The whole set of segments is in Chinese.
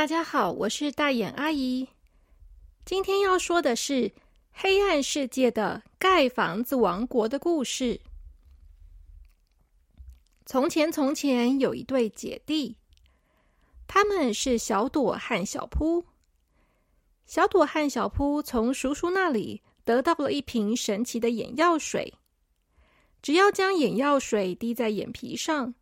大家好，我是大眼阿姨。今天要说的是黑暗世界的盖房子王国的故事。从前，从前有一对姐弟，他们是小朵和小扑。小朵和小扑从叔叔那里得到了一瓶神奇的眼药水，只要将眼药水滴在眼皮上。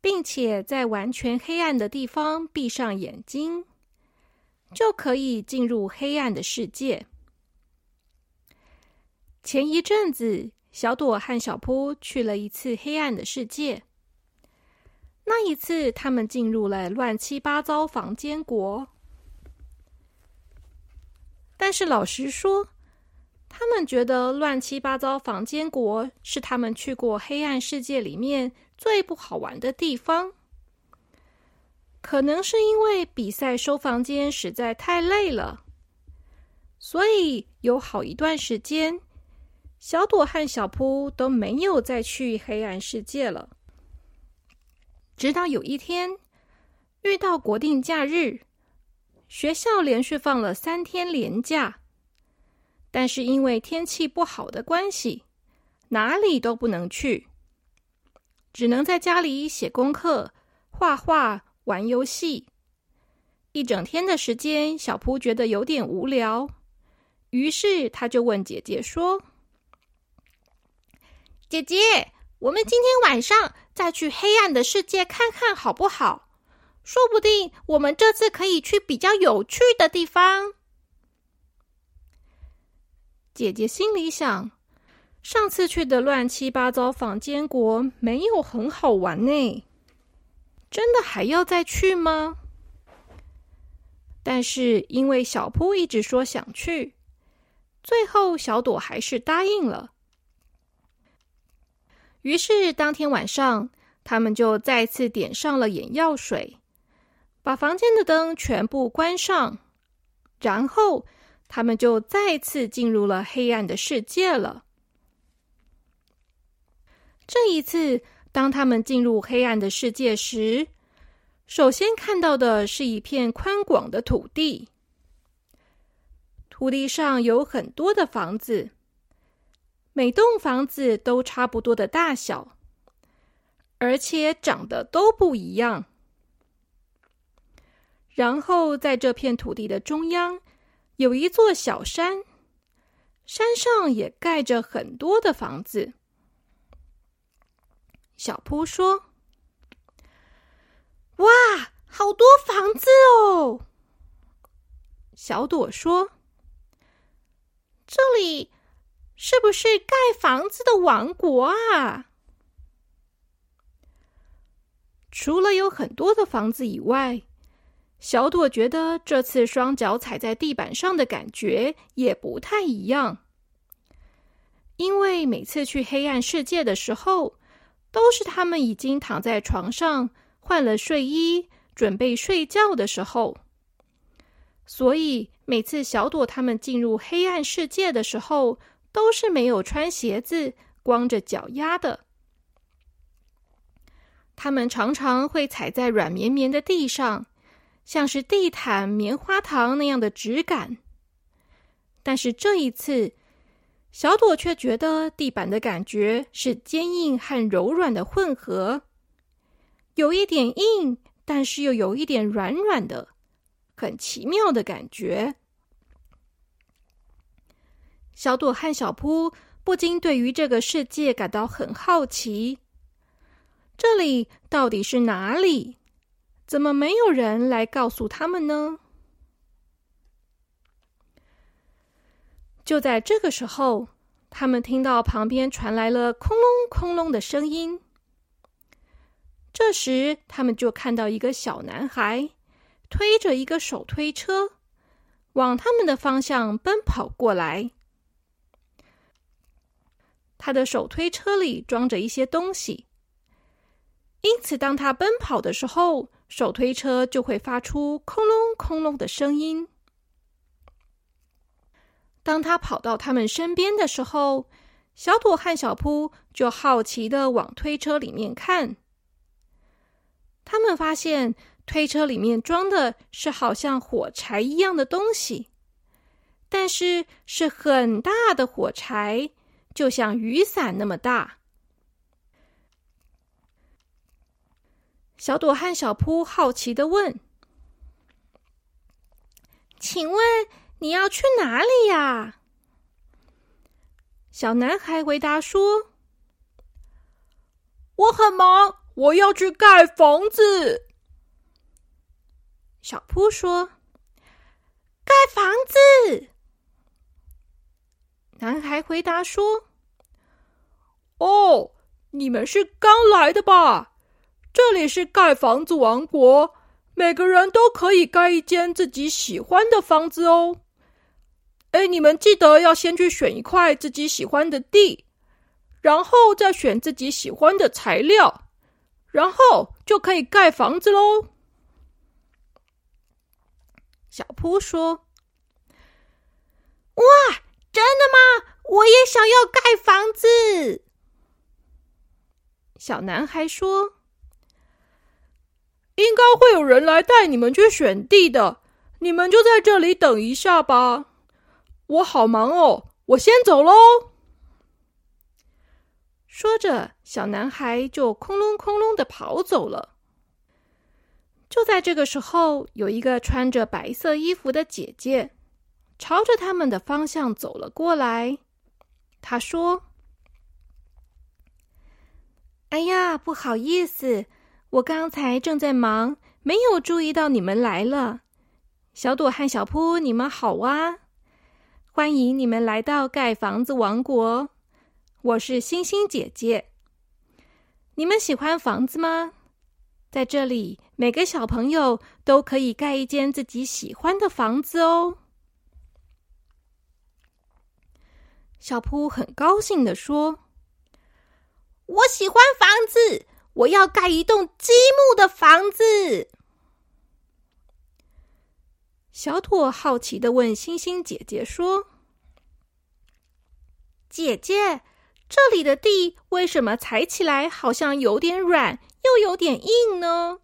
并且在完全黑暗的地方闭上眼睛，就可以进入黑暗的世界。前一阵子，小朵和小扑去了一次黑暗的世界。那一次，他们进入了乱七八糟房间国。但是，老实说，他们觉得乱七八糟房间国是他们去过黑暗世界里面。最不好玩的地方，可能是因为比赛收房间实在太累了，所以有好一段时间，小朵和小扑都没有再去黑暗世界了。直到有一天，遇到国定假日，学校连续放了三天连假，但是因为天气不好的关系，哪里都不能去。只能在家里写功课、画画、玩游戏，一整天的时间，小扑觉得有点无聊，于是他就问姐姐说：“姐姐，我们今天晚上再去黑暗的世界看看好不好？说不定我们这次可以去比较有趣的地方。”姐姐心里想。上次去的乱七八糟房间国没有很好玩呢，真的还要再去吗？但是因为小铺一直说想去，最后小朵还是答应了。于是当天晚上，他们就再次点上了眼药水，把房间的灯全部关上，然后他们就再次进入了黑暗的世界了。这一次，当他们进入黑暗的世界时，首先看到的是一片宽广的土地。土地上有很多的房子，每栋房子都差不多的大小，而且长得都不一样。然后，在这片土地的中央，有一座小山，山上也盖着很多的房子。小扑说：“哇，好多房子哦！”小朵说：“这里是不是盖房子的王国啊？”除了有很多的房子以外，小朵觉得这次双脚踩在地板上的感觉也不太一样，因为每次去黑暗世界的时候。都是他们已经躺在床上换了睡衣，准备睡觉的时候。所以每次小朵他们进入黑暗世界的时候，都是没有穿鞋子、光着脚丫的。他们常常会踩在软绵绵的地上，像是地毯、棉花糖那样的质感。但是这一次。小朵却觉得地板的感觉是坚硬和柔软的混合，有一点硬，但是又有一点软软的，很奇妙的感觉。小朵和小扑不禁对于这个世界感到很好奇：这里到底是哪里？怎么没有人来告诉他们呢？就在这个时候，他们听到旁边传来了“空隆空隆”的声音。这时，他们就看到一个小男孩推着一个手推车，往他们的方向奔跑过来。他的手推车里装着一些东西，因此当他奔跑的时候，手推车就会发出“空隆空隆”的声音。当他跑到他们身边的时候，小朵和小扑就好奇的往推车里面看。他们发现推车里面装的是好像火柴一样的东西，但是是很大的火柴，就像雨伞那么大。小朵和小扑好奇的问：“请问你要去哪里呀？”小男孩回答说：“我很忙，我要去盖房子。”小扑说：“盖房子。”男孩回答说：“哦，你们是刚来的吧？”这里是盖房子王国，每个人都可以盖一间自己喜欢的房子哦。哎，你们记得要先去选一块自己喜欢的地，然后再选自己喜欢的材料，然后就可以盖房子喽。小扑说：“哇，真的吗？我也想要盖房子。”小男孩说。应该会有人来带你们去选地的，你们就在这里等一下吧。我好忙哦，我先走喽。说着，小男孩就空隆空隆的跑走了。就在这个时候，有一个穿着白色衣服的姐姐朝着他们的方向走了过来。她说：“哎呀，不好意思。”我刚才正在忙，没有注意到你们来了。小朵和小扑，你们好啊！欢迎你们来到盖房子王国。我是星星姐姐。你们喜欢房子吗？在这里，每个小朋友都可以盖一间自己喜欢的房子哦。小扑很高兴的说：“我喜欢房子。”我要盖一栋积木的房子。小朵好奇的问星星姐姐说：“姐姐，这里的地为什么踩起来好像有点软，又有点硬呢？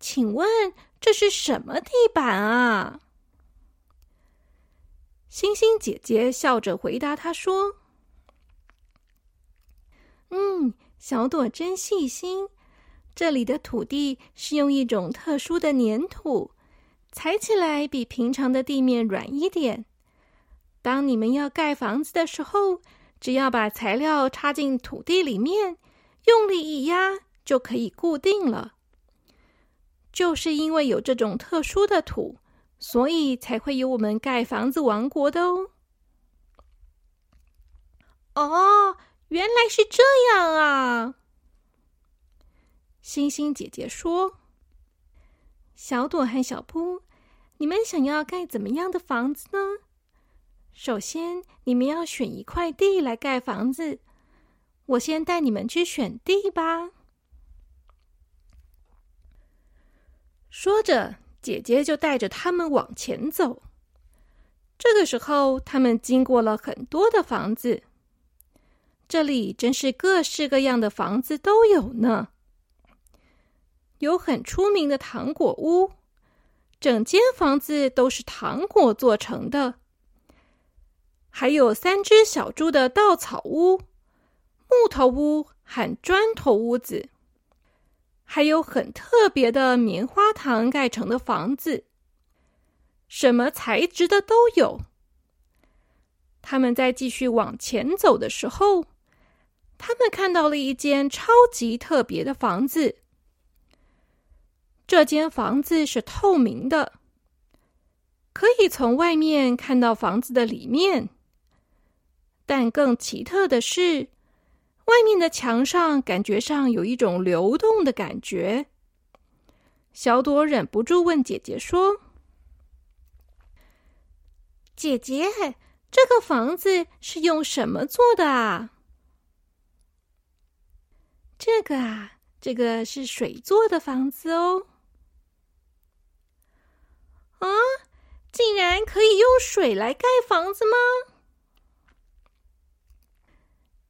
请问这是什么地板啊？”星星姐姐笑着回答他说：“嗯。”小朵真细心，这里的土地是用一种特殊的粘土，踩起来比平常的地面软一点。当你们要盖房子的时候，只要把材料插进土地里面，用力一压就可以固定了。就是因为有这种特殊的土，所以才会有我们盖房子王国的哦。哦。原来是这样啊！星星姐姐说：“小朵和小扑，你们想要盖怎么样的房子呢？首先，你们要选一块地来盖房子。我先带你们去选地吧。”说着，姐姐就带着他们往前走。这个时候，他们经过了很多的房子。这里真是各式各样的房子都有呢，有很出名的糖果屋，整间房子都是糖果做成的；还有三只小猪的稻草屋、木头屋和砖头屋子，还有很特别的棉花糖盖成的房子，什么材质的都有。他们在继续往前走的时候。他们看到了一间超级特别的房子。这间房子是透明的，可以从外面看到房子的里面。但更奇特的是，外面的墙上感觉上有一种流动的感觉。小朵忍不住问姐姐说：“姐姐，这个房子是用什么做的啊？”这个啊，这个是水做的房子哦。啊，竟然可以用水来盖房子吗？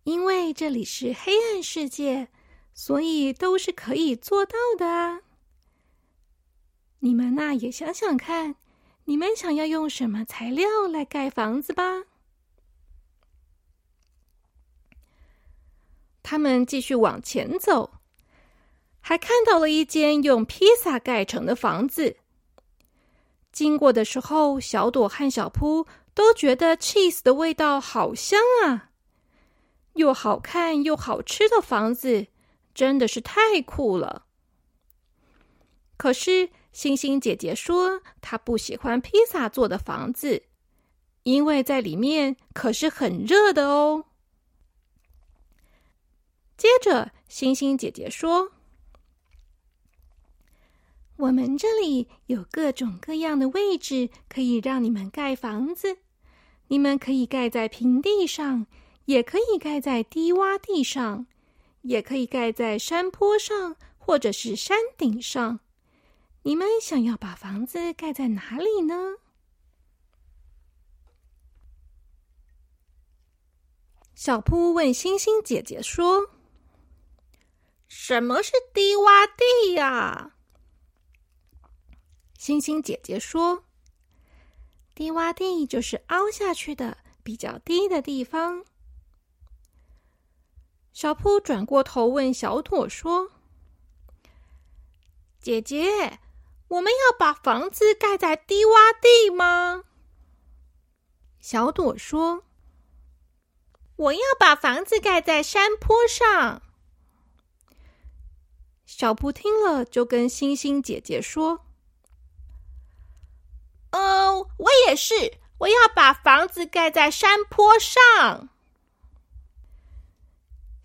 因为这里是黑暗世界，所以都是可以做到的啊。你们呐，也想想看，你们想要用什么材料来盖房子吧？他们继续往前走，还看到了一间用披萨盖成的房子。经过的时候，小朵和小扑都觉得 cheese 的味道好香啊！又好看又好吃的房子，真的是太酷了。可是，星星姐姐说她不喜欢披萨做的房子，因为在里面可是很热的哦。接着，星星姐姐说：“我们这里有各种各样的位置，可以让你们盖房子。你们可以盖在平地上，也可以盖在低洼地上，也可以盖在山坡上，或者是山顶上。你们想要把房子盖在哪里呢？”小扑问星星姐姐说。什么是低洼地呀？星星姐姐说：“低洼地就是凹下去的比较低的地方。”小铺转过头问小朵说：“姐姐，我们要把房子盖在低洼地吗？”小朵说：“我要把房子盖在山坡上。”小布听了，就跟星星姐姐说：“嗯，我也是，我要把房子盖在山坡上。”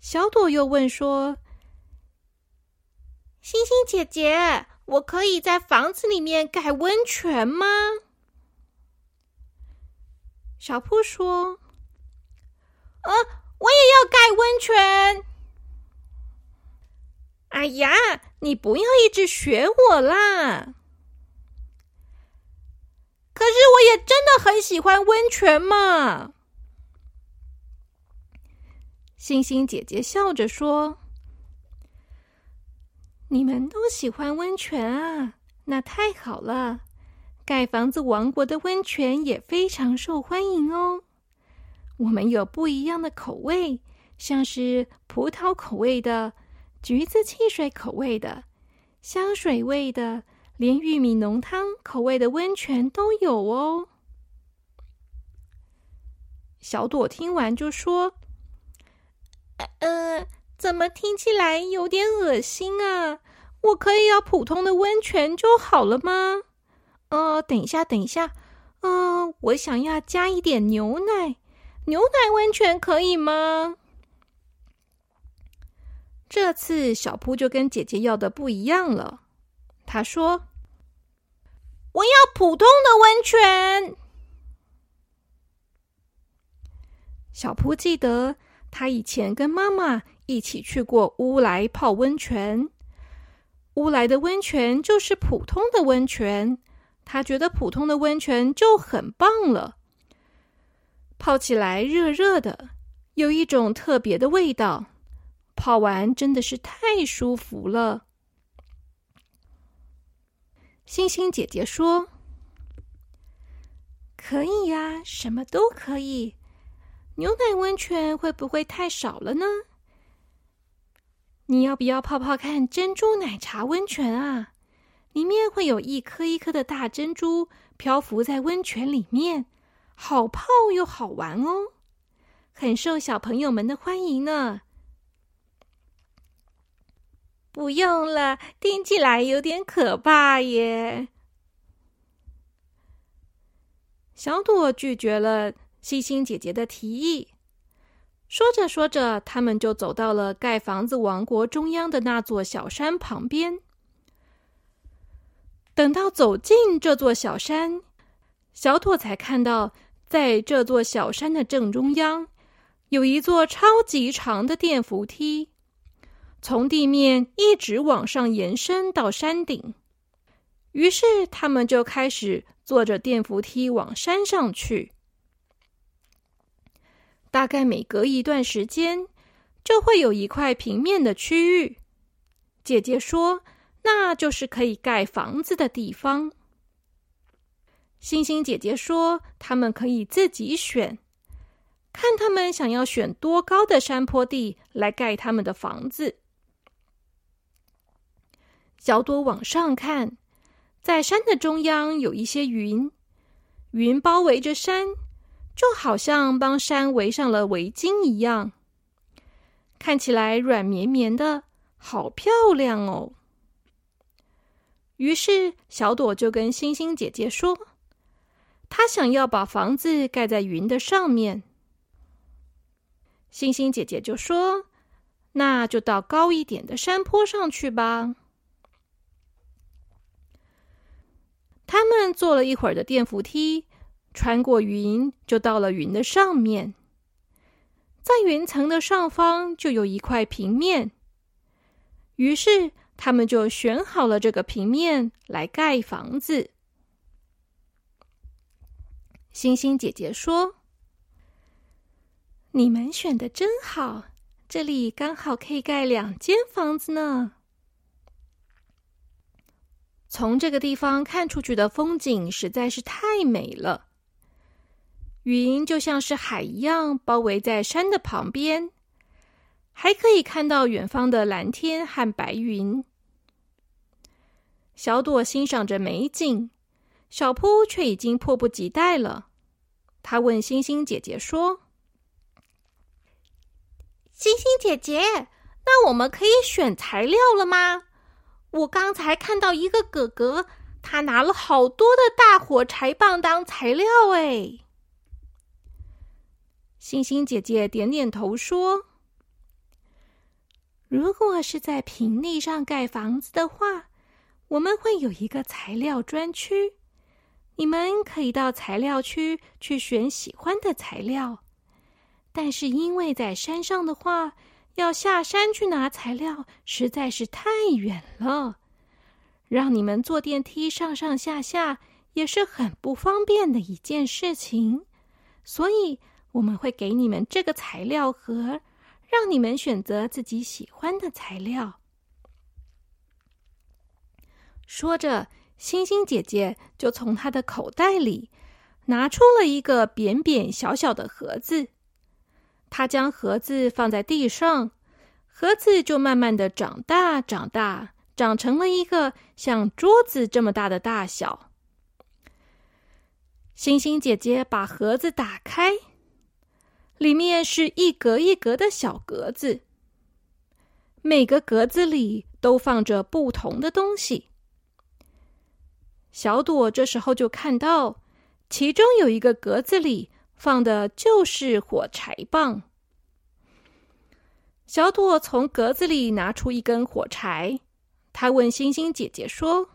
小朵又问说：“星星姐姐，我可以在房子里面盖温泉吗？”小布说：“嗯，我也要盖温泉。”哎呀，你不要一直学我啦！可是我也真的很喜欢温泉嘛。星星姐姐笑着说：“你们都喜欢温泉啊，那太好了！盖房子王国的温泉也非常受欢迎哦。我们有不一样的口味，像是葡萄口味的。”橘子汽水口味的、香水味的，连玉米浓汤口味的温泉都有哦。小朵听完就说：“呃，怎么听起来有点恶心啊？我可以要普通的温泉就好了吗？”呃，等一下，等一下，呃，我想要加一点牛奶，牛奶温泉可以吗？这次小扑就跟姐姐要的不一样了。他说：“我要普通的温泉。”小扑记得他以前跟妈妈一起去过乌来泡温泉。乌来的温泉就是普通的温泉，他觉得普通的温泉就很棒了。泡起来热热的，有一种特别的味道。泡完真的是太舒服了。星星姐姐说：“可以呀，什么都可以。牛奶温泉会不会太少了呢？你要不要泡泡看珍珠奶茶温泉啊？里面会有一颗一颗的大珍珠漂浮在温泉里面，好泡又好玩哦，很受小朋友们的欢迎呢。”不用了，听起来有点可怕耶。小朵拒绝了星星姐姐的提议。说着说着，他们就走到了盖房子王国中央的那座小山旁边。等到走进这座小山，小朵才看到，在这座小山的正中央，有一座超级长的电扶梯。从地面一直往上延伸到山顶，于是他们就开始坐着电扶梯往山上去。大概每隔一段时间，就会有一块平面的区域。姐姐说，那就是可以盖房子的地方。星星姐姐说：“他们可以自己选，看他们想要选多高的山坡地来盖他们的房子。”小朵往上看，在山的中央有一些云，云包围着山，就好像帮山围上了围巾一样，看起来软绵绵的，好漂亮哦。于是小朵就跟星星姐姐说。她想要把房子盖在云的上面，星星姐姐就说：“那就到高一点的山坡上去吧。”他们坐了一会儿的电扶梯，穿过云，就到了云的上面。在云层的上方就有一块平面，于是他们就选好了这个平面来盖房子。星星姐姐说：“你们选的真好，这里刚好可以盖两间房子呢。从这个地方看出去的风景实在是太美了，云就像是海一样包围在山的旁边，还可以看到远方的蓝天和白云。小朵欣赏着美景。”小扑却已经迫不及待了。他问星星姐姐说：“星星姐姐，那我们可以选材料了吗？我刚才看到一个哥哥，他拿了好多的大火柴棒当材料。”哎，星星姐姐点点头说：“如果是在平地上盖房子的话，我们会有一个材料专区。”你们可以到材料区去选喜欢的材料，但是因为在山上的话，要下山去拿材料实在是太远了，让你们坐电梯上上下下也是很不方便的一件事情。所以我们会给你们这个材料盒，让你们选择自己喜欢的材料。说着。星星姐姐就从她的口袋里拿出了一个扁扁小小的盒子，他将盒子放在地上，盒子就慢慢的长大、长大，长成了一个像桌子这么大的大小。星星姐姐把盒子打开，里面是一格一格的小格子，每个格子里都放着不同的东西。小朵这时候就看到，其中有一个格子里放的就是火柴棒。小朵从格子里拿出一根火柴，她问星星姐姐说：“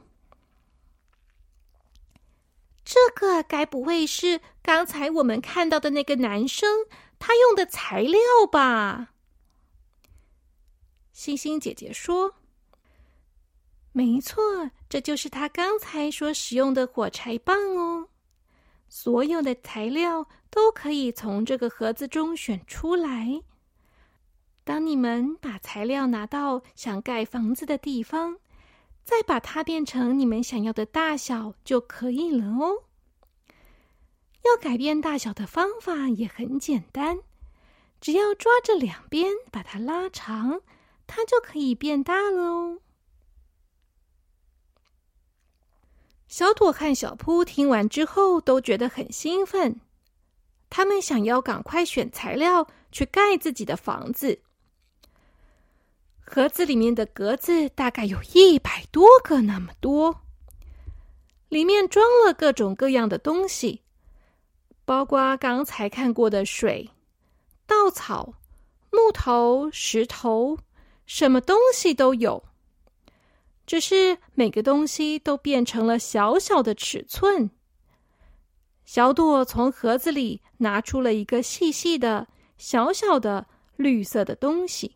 这个该不会是刚才我们看到的那个男生他用的材料吧？”星星姐姐说。没错，这就是他刚才所使用的火柴棒哦。所有的材料都可以从这个盒子中选出来。当你们把材料拿到想盖房子的地方，再把它变成你们想要的大小就可以了哦。要改变大小的方法也很简单，只要抓着两边把它拉长，它就可以变大了哦。小朵和小扑听完之后都觉得很兴奋，他们想要赶快选材料去盖自己的房子。盒子里面的格子大概有一百多个那么多，里面装了各种各样的东西，包括刚才看过的水、稻草、木头、石头，什么东西都有。只是每个东西都变成了小小的尺寸。小朵从盒子里拿出了一个细细的、小小的绿色的东西，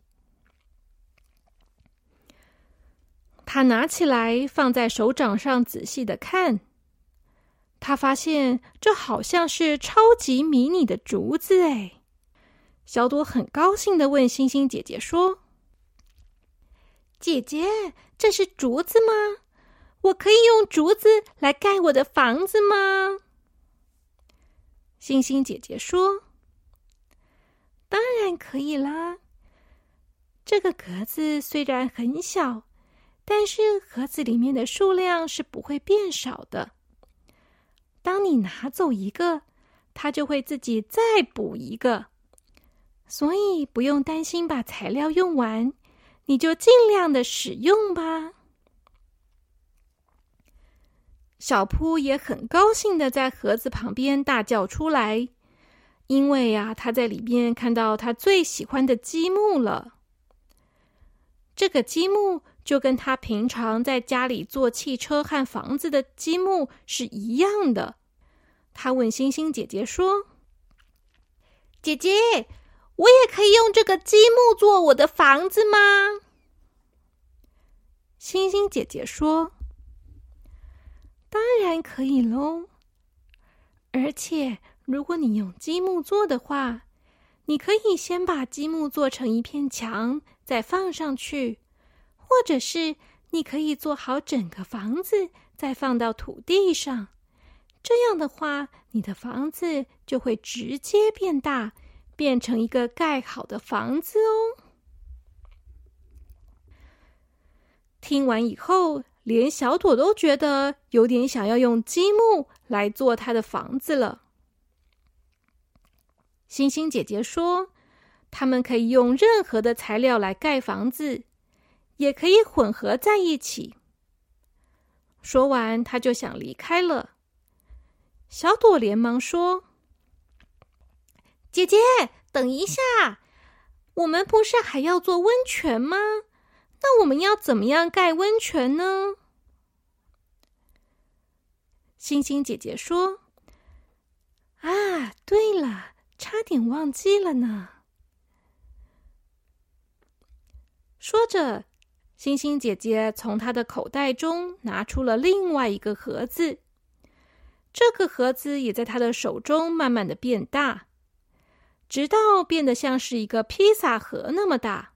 他拿起来放在手掌上仔细的看，他发现这好像是超级迷你的竹子哎！小朵很高兴的问星星姐姐说。姐姐，这是竹子吗？我可以用竹子来盖我的房子吗？星星姐姐说：“当然可以啦。这个格子虽然很小，但是盒子里面的数量是不会变少的。当你拿走一个，它就会自己再补一个，所以不用担心把材料用完，你就尽量的使用吧。”小扑也很高兴的在盒子旁边大叫出来，因为呀，他在里面看到他最喜欢的积木了。这个积木就跟他平常在家里做汽车和房子的积木是一样的。他问星星姐姐说：“姐姐，我也可以用这个积木做我的房子吗？”星星姐姐说。当然可以喽！而且，如果你用积木做的话，你可以先把积木做成一片墙，再放上去；或者是你可以做好整个房子，再放到土地上。这样的话，你的房子就会直接变大，变成一个盖好的房子哦。听完以后。连小朵都觉得有点想要用积木来做他的房子了。星星姐姐说：“他们可以用任何的材料来盖房子，也可以混合在一起。”说完，他就想离开了。小朵连忙说：“姐姐，等一下，我们不是还要做温泉吗？”那我们要怎么样盖温泉呢？星星姐姐说：“啊，对了，差点忘记了呢。”说着，星星姐姐从她的口袋中拿出了另外一个盒子，这个盒子也在她的手中慢慢的变大，直到变得像是一个披萨盒那么大。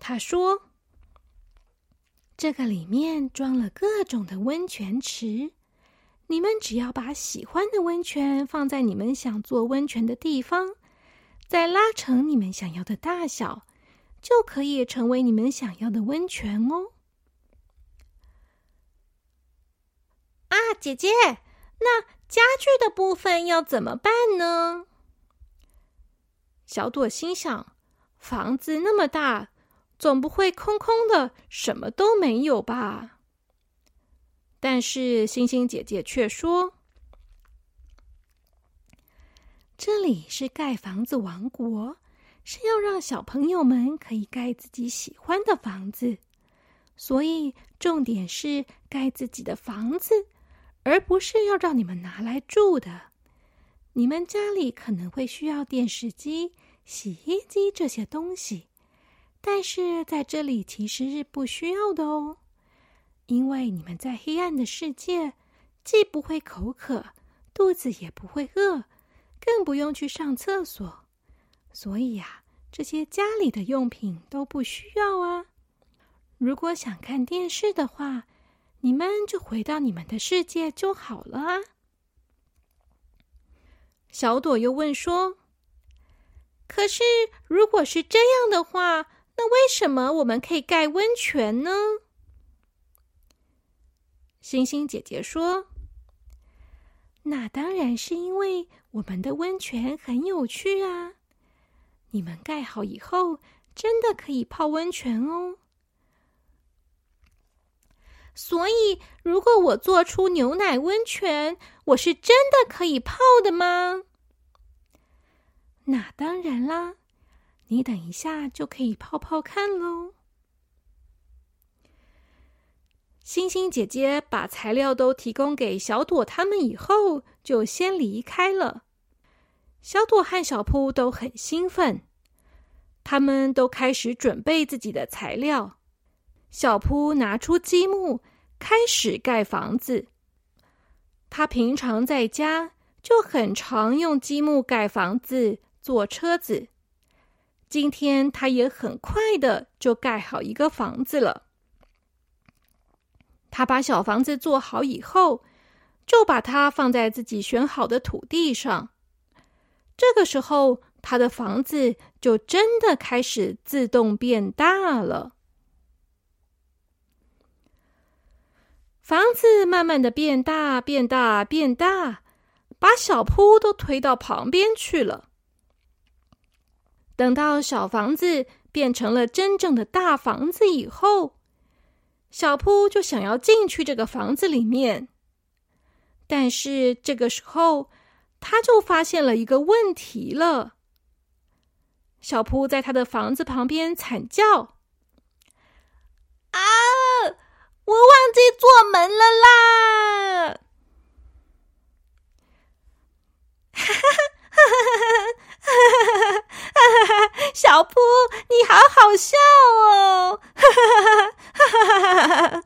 他说：“这个里面装了各种的温泉池，你们只要把喜欢的温泉放在你们想做温泉的地方，再拉成你们想要的大小，就可以成为你们想要的温泉哦。”啊，姐姐，那家具的部分要怎么办呢？小朵心想：房子那么大。总不会空空的，什么都没有吧？但是星星姐姐却说：“这里是盖房子王国，是要让小朋友们可以盖自己喜欢的房子，所以重点是盖自己的房子，而不是要让你们拿来住的。你们家里可能会需要电视机、洗衣机这些东西。”但是在这里其实是不需要的哦，因为你们在黑暗的世界，既不会口渴，肚子也不会饿，更不用去上厕所，所以呀，这些家里的用品都不需要啊。如果想看电视的话，你们就回到你们的世界就好了啊。小朵又问说：“可是如果是这样的话？”那为什么我们可以盖温泉呢？星星姐姐说：“那当然是因为我们的温泉很有趣啊！你们盖好以后，真的可以泡温泉哦。所以，如果我做出牛奶温泉，我是真的可以泡的吗？那当然啦。”你等一下就可以泡泡看喽。星星姐姐把材料都提供给小朵他们以后，就先离开了。小朵和小扑都很兴奋，他们都开始准备自己的材料。小扑拿出积木，开始盖房子。他平常在家就很常用积木盖房子、做车子。今天他也很快的就盖好一个房子了。他把小房子做好以后，就把它放在自己选好的土地上。这个时候，他的房子就真的开始自动变大了。房子慢慢的变大，变大，变大，把小铺都推到旁边去了。等到小房子变成了真正的大房子以后，小铺就想要进去这个房子里面。但是这个时候，他就发现了一个问题了。小铺在他的房子旁边惨叫：“啊！”我忘记做门了啦！哈哈哈哈哈哈！小扑，你好好笑哦！哈哈哈哈哈！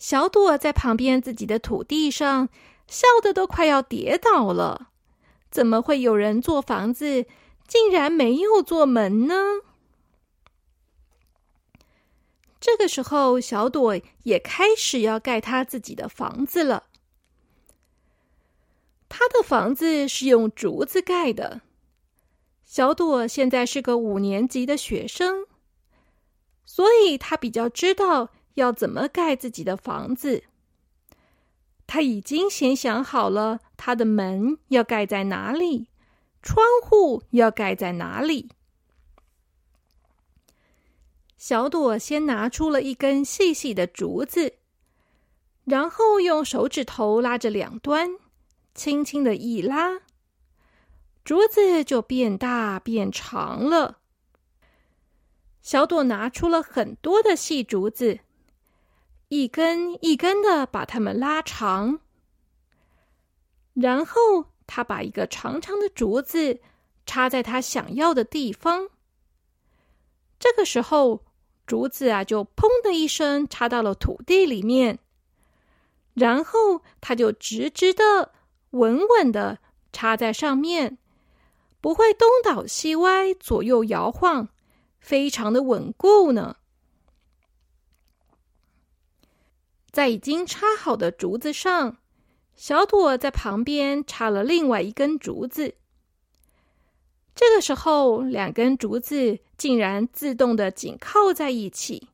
小朵在旁边自己的土地上笑得都快要跌倒了。怎么会有人做房子，竟然没有做门呢？这个时候，小朵也开始要盖他自己的房子了。他的房子是用竹子盖的。小朵现在是个五年级的学生，所以他比较知道要怎么盖自己的房子。他已经先想好了，他的门要盖在哪里，窗户要盖在哪里。小朵先拿出了一根细细的竹子，然后用手指头拉着两端，轻轻的一拉，竹子就变大变长了。小朵拿出了很多的细竹子，一根一根的把它们拉长，然后他把一个长长的竹子插在他想要的地方。这个时候。竹子啊，就砰的一声插到了土地里面，然后它就直直的、稳稳的插在上面，不会东倒西歪、左右摇晃，非常的稳固呢。在已经插好的竹子上，小朵在旁边插了另外一根竹子。这个时候，两根竹子竟然自动的紧靠在一起，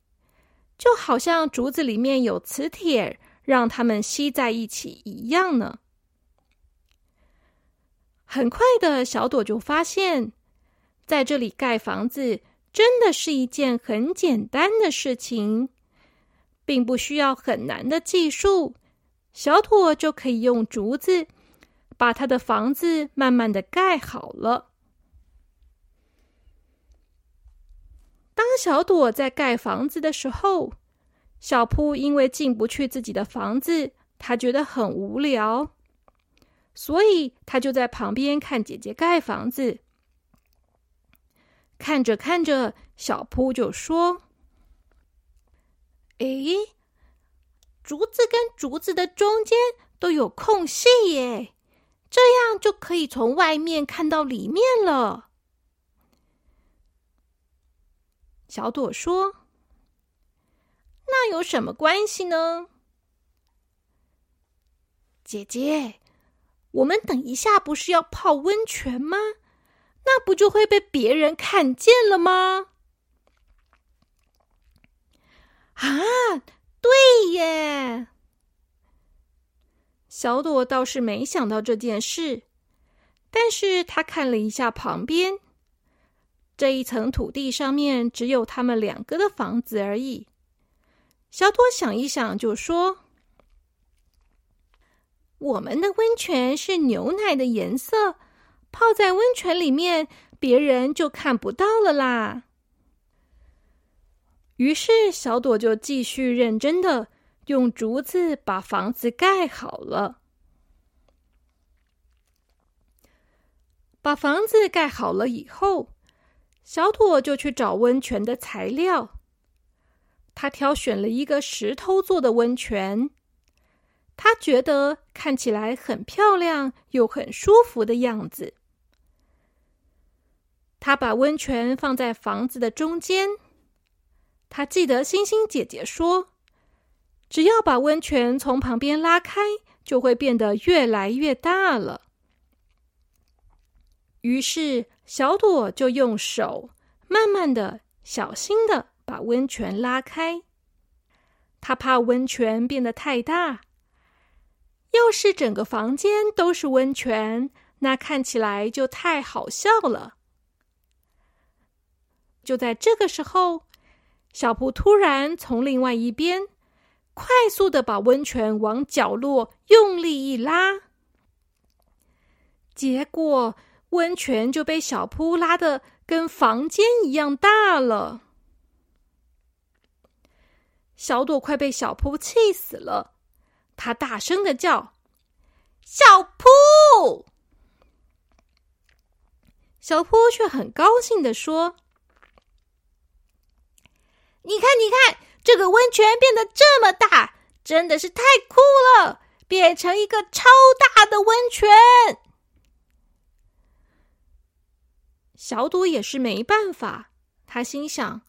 就好像竹子里面有磁铁，让它们吸在一起一样呢。很快的小朵就发现，在这里盖房子真的是一件很简单的事情，并不需要很难的技术，小朵就可以用竹子把他的房子慢慢的盖好了。当小朵在盖房子的时候，小扑因为进不去自己的房子，他觉得很无聊，所以他就在旁边看姐姐盖房子。看着看着，小扑就说：“诶，竹子跟竹子的中间都有空隙耶，这样就可以从外面看到里面了。”小朵说：“那有什么关系呢？姐姐，我们等一下不是要泡温泉吗？那不就会被别人看见了吗？”啊，对耶！小朵倒是没想到这件事，但是他看了一下旁边。这一层土地上面只有他们两个的房子而已。小朵想一想，就说：“我们的温泉是牛奶的颜色，泡在温泉里面，别人就看不到了啦。”于是，小朵就继续认真的用竹子把房子盖好了。把房子盖好了以后。小妥就去找温泉的材料。他挑选了一个石头做的温泉，他觉得看起来很漂亮又很舒服的样子。他把温泉放在房子的中间。他记得星星姐姐说：“只要把温泉从旁边拉开，就会变得越来越大了。”于是，小朵就用手慢慢的、小心的把温泉拉开。他怕温泉变得太大。要是整个房间都是温泉，那看起来就太好笑了。就在这个时候。小扑突然从另外一边快速的把温泉往角落用力一拉，结果温泉就被小扑拉的跟房间一样大了。小朵快被小扑气死了，他大声的叫：“小扑！”小扑却很高兴的说。你看，你看，这个温泉变得这么大，真的是太酷了！变成一个超大的温泉。小朵也是没办法，他心想：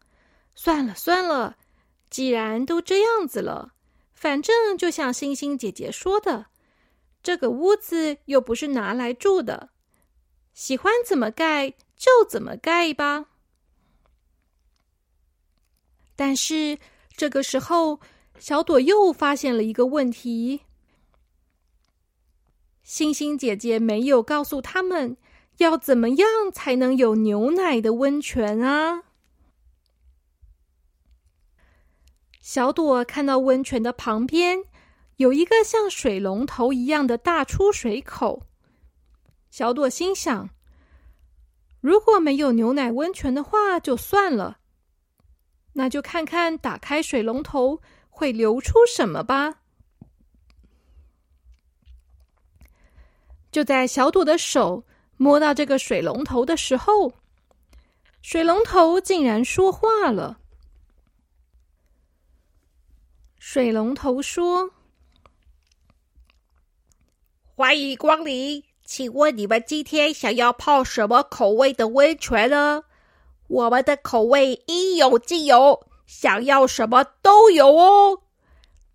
算了算了，既然都这样子了，反正就像星星姐姐说的，这个屋子又不是拿来住的，喜欢怎么盖就怎么盖吧。但是这个时候，小朵又发现了一个问题：星星姐姐没有告诉他们要怎么样才能有牛奶的温泉啊！小朵看到温泉的旁边有一个像水龙头一样的大出水口，小朵心想：如果没有牛奶温泉的话，就算了。那就看看打开水龙头会流出什么吧。就在小朵的手摸到这个水龙头的时候，水龙头竟然说话了。水龙头说：“欢迎光临，请问你们今天想要泡什么口味的温泉呢？”我们的口味应有尽有，想要什么都有哦。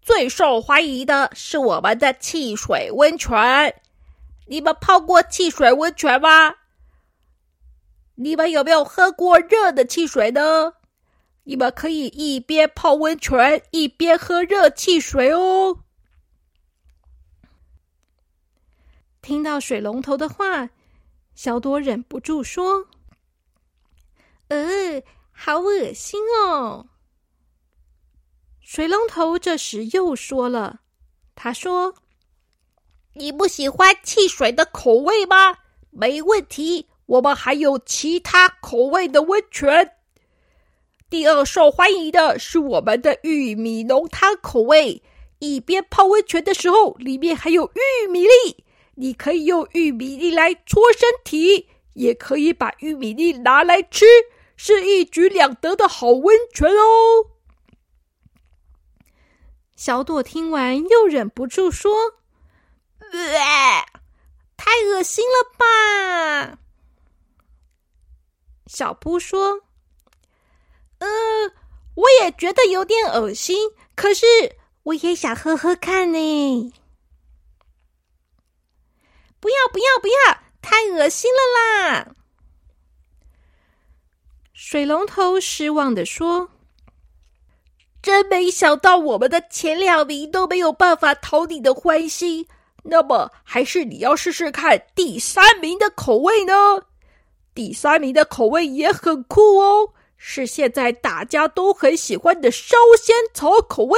最受欢迎的是我们的汽水温泉。你们泡过汽水温泉吗？你们有没有喝过热的汽水呢？你们可以一边泡温泉一边喝热汽水哦。听到水龙头的话，小朵忍不住说。呃，好恶心哦！水龙头这时又说了：“他说，你不喜欢汽水的口味吗？没问题，我们还有其他口味的温泉。第二受欢迎的是我们的玉米浓汤口味。一边泡温泉的时候，里面还有玉米粒，你可以用玉米粒来搓身体，也可以把玉米粒拿来吃。”是一举两得的好温泉哦！小朵听完又忍不住说：“太恶心了吧！”小布说：“呃，我也觉得有点恶心，可是我也想喝喝看呢。”不要不要不要！太恶心了啦！水龙头失望的说：“真没想到，我们的前两名都没有办法讨你的欢心。那么，还是你要试试看第三名的口味呢？第三名的口味也很酷哦，是现在大家都很喜欢的烧仙草口味。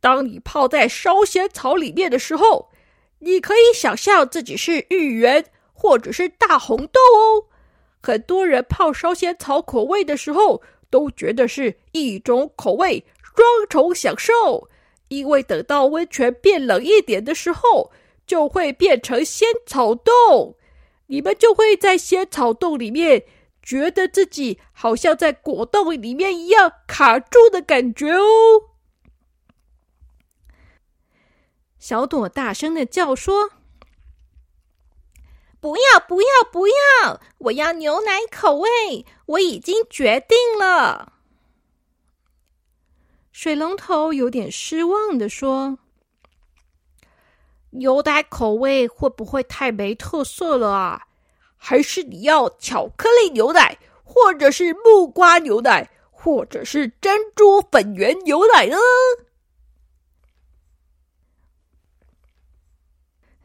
当你泡在烧仙草里面的时候，你可以想象自己是芋圆或者是大红豆哦。”很多人泡烧仙草口味的时候，都觉得是一种口味，双重享受。因为等到温泉变冷一点的时候，就会变成仙草冻，你们就会在仙草冻里面，觉得自己好像在果冻里面一样卡住的感觉哦。小朵大声的叫说：“不要，不要，不要！我要牛奶口味，我已经决定了。水龙头有点失望的说：“牛奶口味会不会太没特色了啊？还是你要巧克力牛奶，或者是木瓜牛奶，或者是珍珠粉圆牛奶呢？”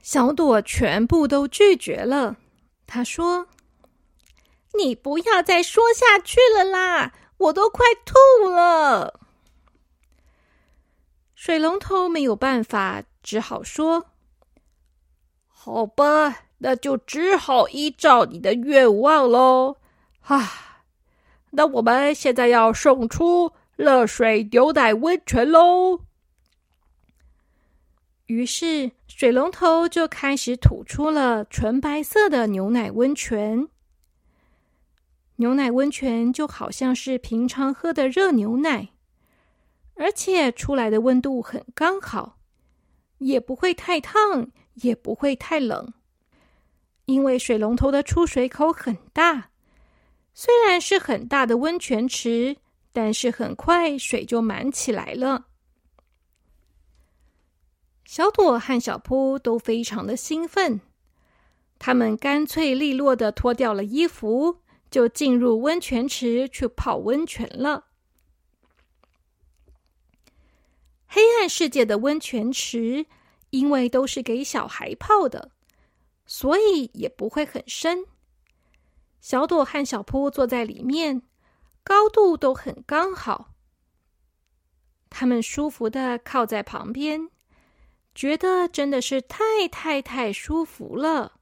小朵全部都拒绝了。他说：“你不要再说下去了啦，我都快吐了。”水龙头没有办法，只好说：“好吧，那就只好依照你的愿望喽。”啊，那我们现在要送出热水牛奶温泉喽。于是，水龙头就开始吐出了纯白色的牛奶温泉。牛奶温泉就好像是平常喝的热牛奶，而且出来的温度很刚好，也不会太烫，也不会太冷。因为水龙头的出水口很大，虽然是很大的温泉池，但是很快水就满起来了。小朵和小扑都非常的兴奋，他们干脆利落的脱掉了衣服，就进入温泉池去泡温泉了。黑暗世界的温泉池，因为都是给小孩泡的，所以也不会很深。小朵和小扑坐在里面，高度都很刚好，他们舒服的靠在旁边。觉得真的是太太太舒服了，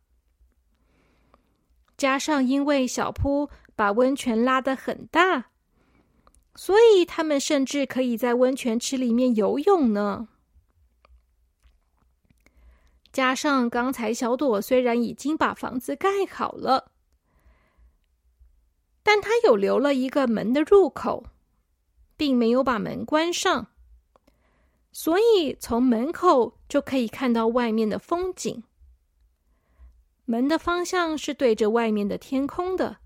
加上因为小扑把温泉拉得很大，所以他们甚至可以在温泉池里面游泳呢。加上刚才小朵虽然已经把房子盖好了，但他有留了一个门的入口，并没有把门关上。所以，从门口就可以看到外面的风景。门的方向是对着外面的天空的。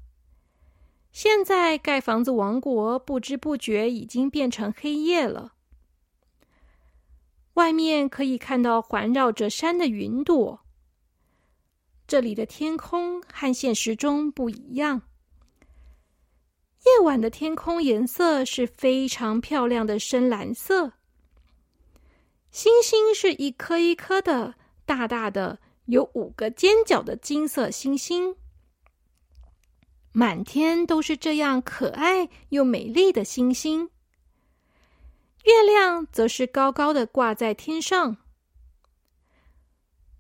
现在盖房子王国不知不觉已经变成黑夜了。外面可以看到环绕着山的云朵。这里的天空和现实中不一样。夜晚的天空颜色是非常漂亮的深蓝色。星星是一颗一颗的，大大的，有五个尖角的金色星星。满天都是这样可爱又美丽的星星。月亮则是高高的挂在天上。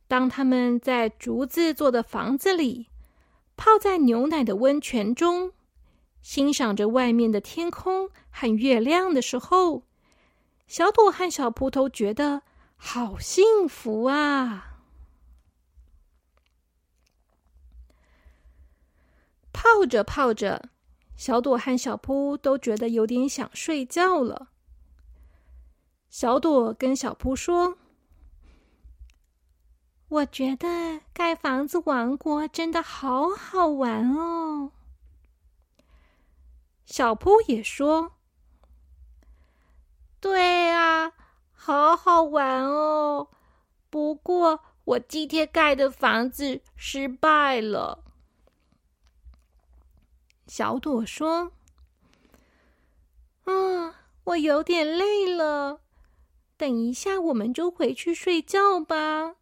当他们在竹子做的房子里，泡在牛奶的温泉中，欣赏着外面的天空和月亮的时候。小朵和小葡萄觉得好幸福啊！泡着泡着，小朵和小扑都觉得有点想睡觉了。小朵跟小扑说：“我觉得盖房子王国真的好好玩哦。”小扑也说。对啊，好好玩哦！不过我今天盖的房子失败了。小朵说：“嗯，我有点累了，等一下我们就回去睡觉吧。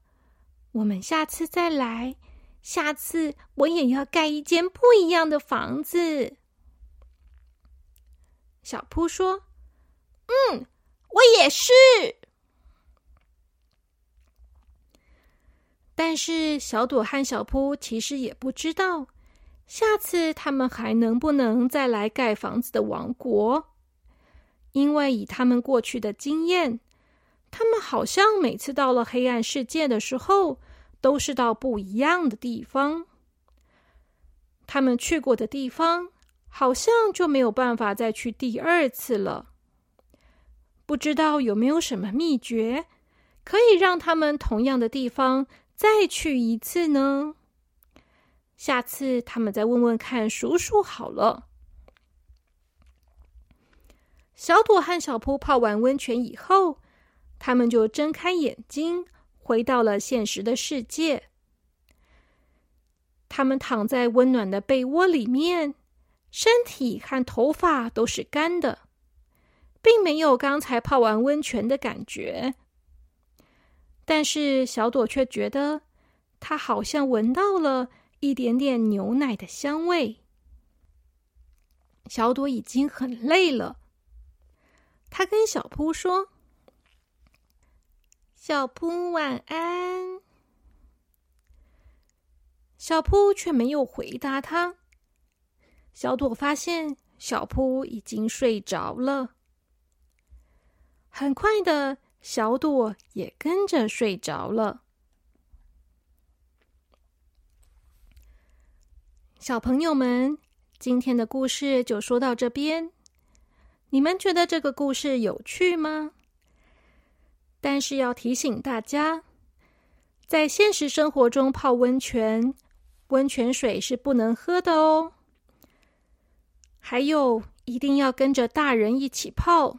我们下次再来，下次我也要盖一间不一样的房子。”小扑说：“嗯。”我也是，但是小朵和小扑其实也不知道，下次他们还能不能再来盖房子的王国？因为以他们过去的经验，他们好像每次到了黑暗世界的时候，都是到不一样的地方。他们去过的地方，好像就没有办法再去第二次了。不知道有没有什么秘诀，可以让他们同样的地方再去一次呢？下次他们再问问看叔叔好了。小朵和小扑泡完温泉以后，他们就睁开眼睛，回到了现实的世界。他们躺在温暖的被窝里面，身体和头发都是干的，并没有刚才泡完温泉的感觉。但是小朵却觉得，她好像闻到了。一点点牛奶的香味。小朵已经很累了，他跟小扑说：“小扑晚安。”小扑却没有回答他。小朵发现小扑已经睡着了，很快的小朵也跟着睡着了。小朋友们，今天的故事就说到这边。你们觉得这个故事有趣吗？但是要提醒大家，在现实生活中泡温泉，温泉水是不能喝的哦。还有，一定要跟着大人一起泡，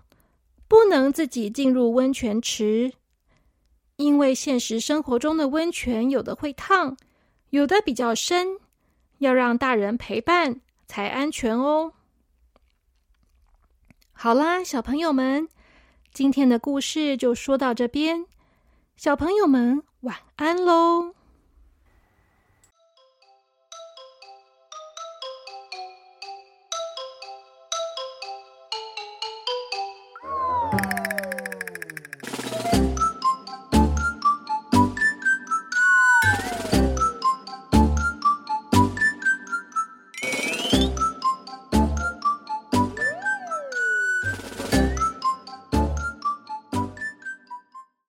不能自己进入温泉池，因为现实生活中的温泉有的会烫，有的比较深。要让大人陪伴才安全哦。好啦，小朋友们，今天的故事就说到这边，小朋友们晚安喽。